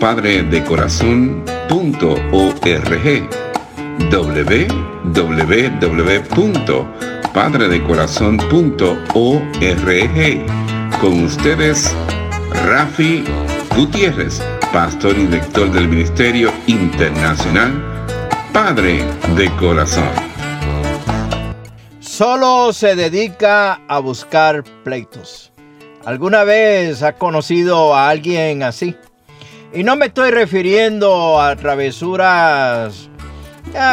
www.padredecorazon.org www.padredecorazon.org Con ustedes, Rafi Gutiérrez, pastor y director del Ministerio Internacional Padre de Corazón. Solo se dedica a buscar pleitos. ¿Alguna vez has conocido a alguien así? Y no me estoy refiriendo a travesuras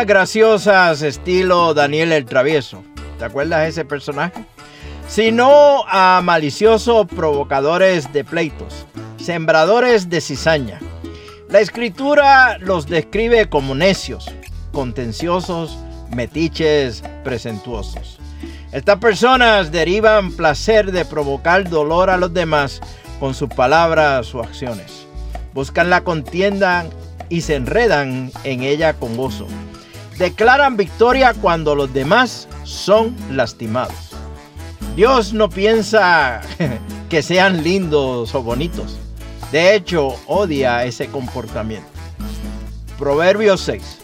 graciosas estilo Daniel el Travieso. ¿Te acuerdas de ese personaje? Sino a maliciosos provocadores de pleitos, sembradores de cizaña. La escritura los describe como necios, contenciosos, metiches, presentuosos. Estas personas derivan placer de provocar dolor a los demás con sus palabras o acciones. Buscan la contienda y se enredan en ella con gozo. Declaran victoria cuando los demás son lastimados. Dios no piensa que sean lindos o bonitos. De hecho, odia ese comportamiento. Proverbios 6.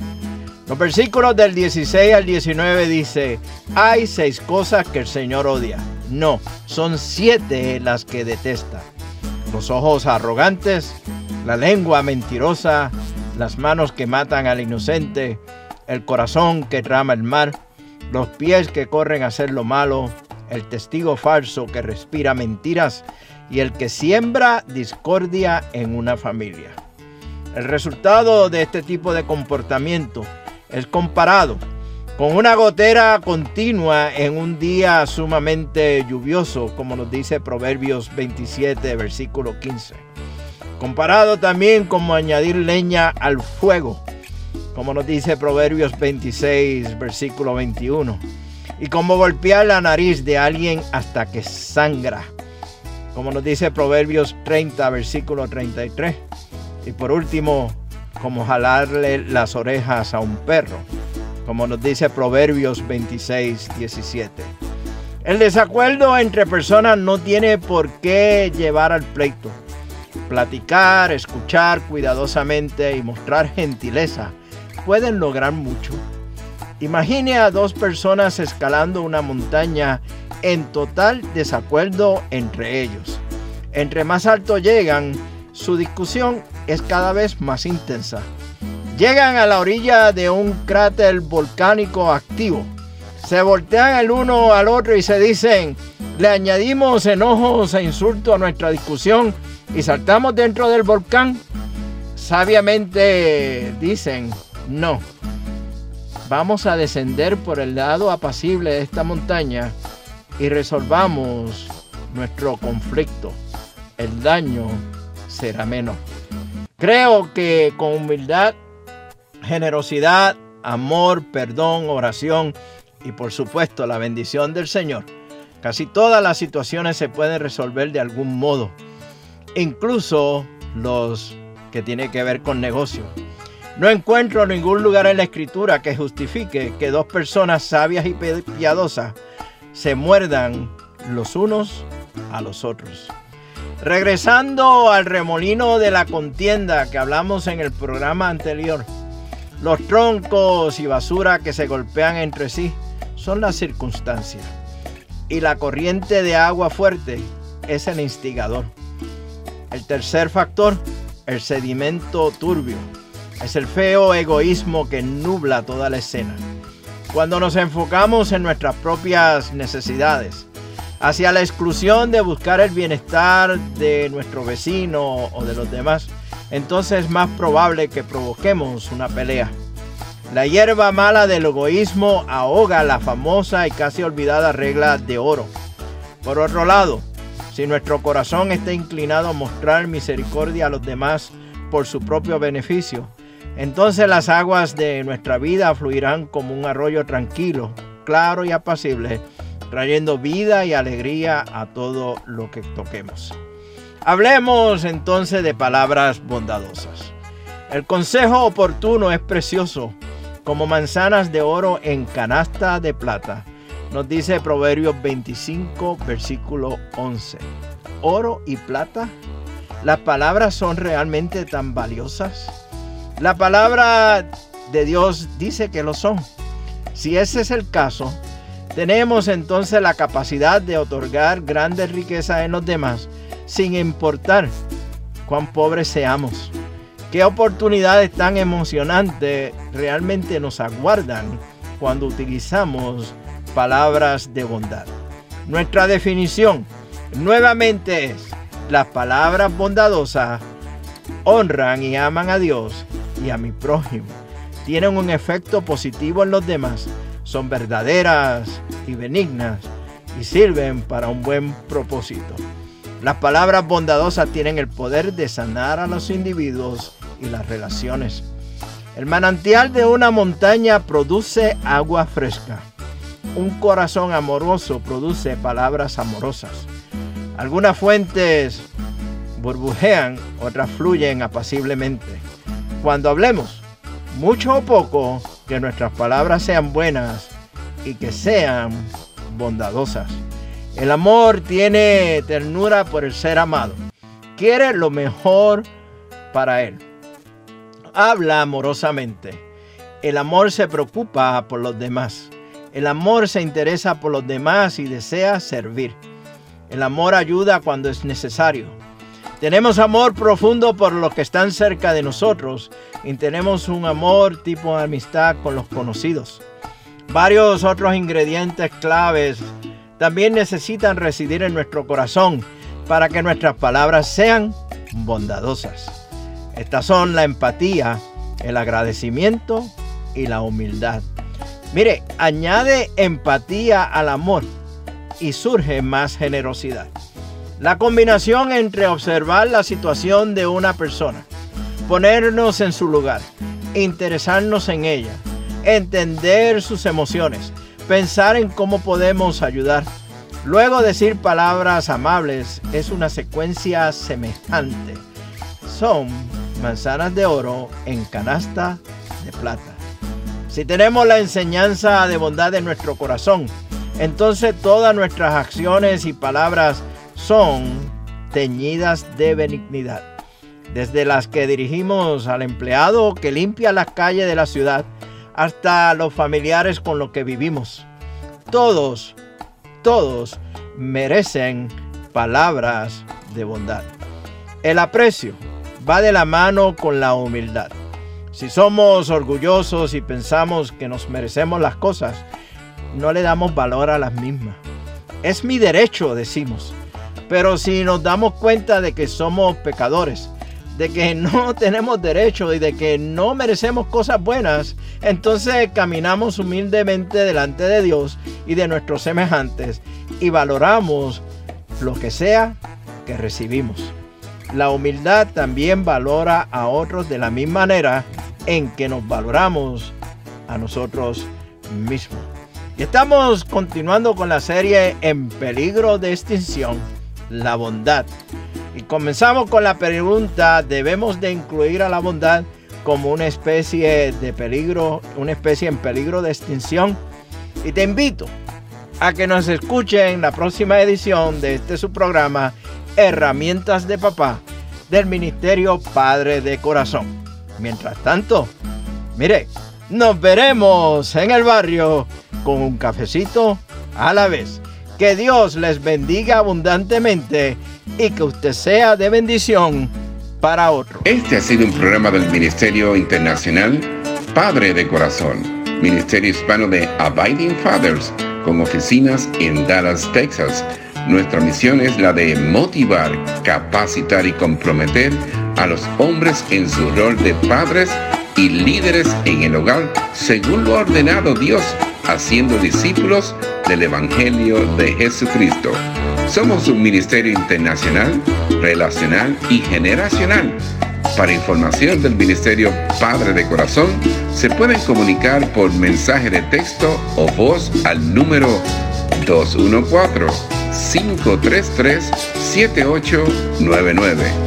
Los versículos del 16 al 19 dice, hay seis cosas que el Señor odia. No, son siete las que detesta. Los ojos arrogantes, la lengua mentirosa, las manos que matan al inocente, el corazón que trama el mal, los pies que corren a hacer lo malo, el testigo falso que respira mentiras y el que siembra discordia en una familia. El resultado de este tipo de comportamiento es comparado con una gotera continua en un día sumamente lluvioso, como nos dice Proverbios 27, versículo 15. Comparado también como añadir leña al fuego, como nos dice Proverbios 26, versículo 21. Y como golpear la nariz de alguien hasta que sangra, como nos dice Proverbios 30, versículo 33. Y por último, como jalarle las orejas a un perro, como nos dice Proverbios 26, 17. El desacuerdo entre personas no tiene por qué llevar al pleito. Platicar, escuchar cuidadosamente y mostrar gentileza pueden lograr mucho. Imagine a dos personas escalando una montaña en total desacuerdo entre ellos. Entre más alto llegan, su discusión es cada vez más intensa. Llegan a la orilla de un cráter volcánico activo. Se voltean el uno al otro y se dicen, le añadimos enojos e insultos a nuestra discusión y saltamos dentro del volcán. Sabiamente dicen, no. Vamos a descender por el lado apacible de esta montaña y resolvamos nuestro conflicto. El daño será menos. Creo que con humildad, generosidad, amor, perdón, oración y por supuesto la bendición del Señor, casi todas las situaciones se pueden resolver de algún modo, incluso los que tienen que ver con negocios. No encuentro ningún lugar en la escritura que justifique que dos personas sabias y piadosas se muerdan los unos a los otros. Regresando al remolino de la contienda que hablamos en el programa anterior, los troncos y basura que se golpean entre sí son las circunstancias. Y la corriente de agua fuerte es el instigador. El tercer factor, el sedimento turbio. Es el feo egoísmo que nubla toda la escena. Cuando nos enfocamos en nuestras propias necesidades, hacia la exclusión de buscar el bienestar de nuestro vecino o de los demás, entonces es más probable que provoquemos una pelea. La hierba mala del egoísmo ahoga la famosa y casi olvidada regla de oro. Por otro lado, si nuestro corazón está inclinado a mostrar misericordia a los demás por su propio beneficio, entonces las aguas de nuestra vida fluirán como un arroyo tranquilo, claro y apacible, trayendo vida y alegría a todo lo que toquemos. Hablemos entonces de palabras bondadosas. El consejo oportuno es precioso como manzanas de oro en canasta de plata. Nos dice Proverbios 25, versículo 11. Oro y plata. ¿Las palabras son realmente tan valiosas? La palabra de Dios dice que lo son. Si ese es el caso, tenemos entonces la capacidad de otorgar grandes riquezas en los demás, sin importar cuán pobres seamos. Qué oportunidades tan emocionantes realmente nos aguardan cuando utilizamos palabras de bondad. Nuestra definición nuevamente es, las palabras bondadosas honran y aman a Dios y a mi prójimo. Tienen un efecto positivo en los demás. Son verdaderas y benignas y sirven para un buen propósito. Las palabras bondadosas tienen el poder de sanar a los individuos y las relaciones. El manantial de una montaña produce agua fresca. Un corazón amoroso produce palabras amorosas. Algunas fuentes burbujean, otras fluyen apaciblemente. Cuando hablemos, mucho o poco, que nuestras palabras sean buenas y que sean bondadosas. El amor tiene ternura por el ser amado. Quiere lo mejor para él habla amorosamente. El amor se preocupa por los demás. El amor se interesa por los demás y desea servir. El amor ayuda cuando es necesario. Tenemos amor profundo por los que están cerca de nosotros y tenemos un amor tipo amistad con los conocidos. Varios otros ingredientes claves también necesitan residir en nuestro corazón para que nuestras palabras sean bondadosas. Estas son la empatía, el agradecimiento y la humildad. Mire, añade empatía al amor y surge más generosidad. La combinación entre observar la situación de una persona, ponernos en su lugar, interesarnos en ella, entender sus emociones, pensar en cómo podemos ayudar, luego decir palabras amables es una secuencia semejante. Son manzanas de oro en canasta de plata. Si tenemos la enseñanza de bondad en nuestro corazón, entonces todas nuestras acciones y palabras son teñidas de benignidad. Desde las que dirigimos al empleado que limpia las calles de la ciudad hasta los familiares con los que vivimos. Todos, todos merecen palabras de bondad. El aprecio va de la mano con la humildad. Si somos orgullosos y pensamos que nos merecemos las cosas, no le damos valor a las mismas. Es mi derecho, decimos. Pero si nos damos cuenta de que somos pecadores, de que no tenemos derecho y de que no merecemos cosas buenas, entonces caminamos humildemente delante de Dios y de nuestros semejantes y valoramos lo que sea que recibimos. La humildad también valora a otros de la misma manera en que nos valoramos a nosotros mismos. Y estamos continuando con la serie En peligro de extinción, la bondad. Y comenzamos con la pregunta, ¿debemos de incluir a la bondad como una especie de peligro, una especie en peligro de extinción? Y te invito a que nos escuchen la próxima edición de este su programa Herramientas de Papá del Ministerio Padre de Corazón. Mientras tanto, mire, nos veremos en el barrio con un cafecito a la vez. Que Dios les bendiga abundantemente y que usted sea de bendición para otro. Este ha sido un programa del Ministerio Internacional Padre de Corazón, Ministerio Hispano de Abiding Fathers, con oficinas en Dallas, Texas. Nuestra misión es la de motivar, capacitar y comprometer a los hombres en su rol de padres y líderes en el hogar, según lo ha ordenado Dios, haciendo discípulos del Evangelio de Jesucristo. Somos un ministerio internacional, relacional y generacional. Para información del Ministerio Padre de Corazón, se pueden comunicar por mensaje de texto o voz al número 214-533-7899.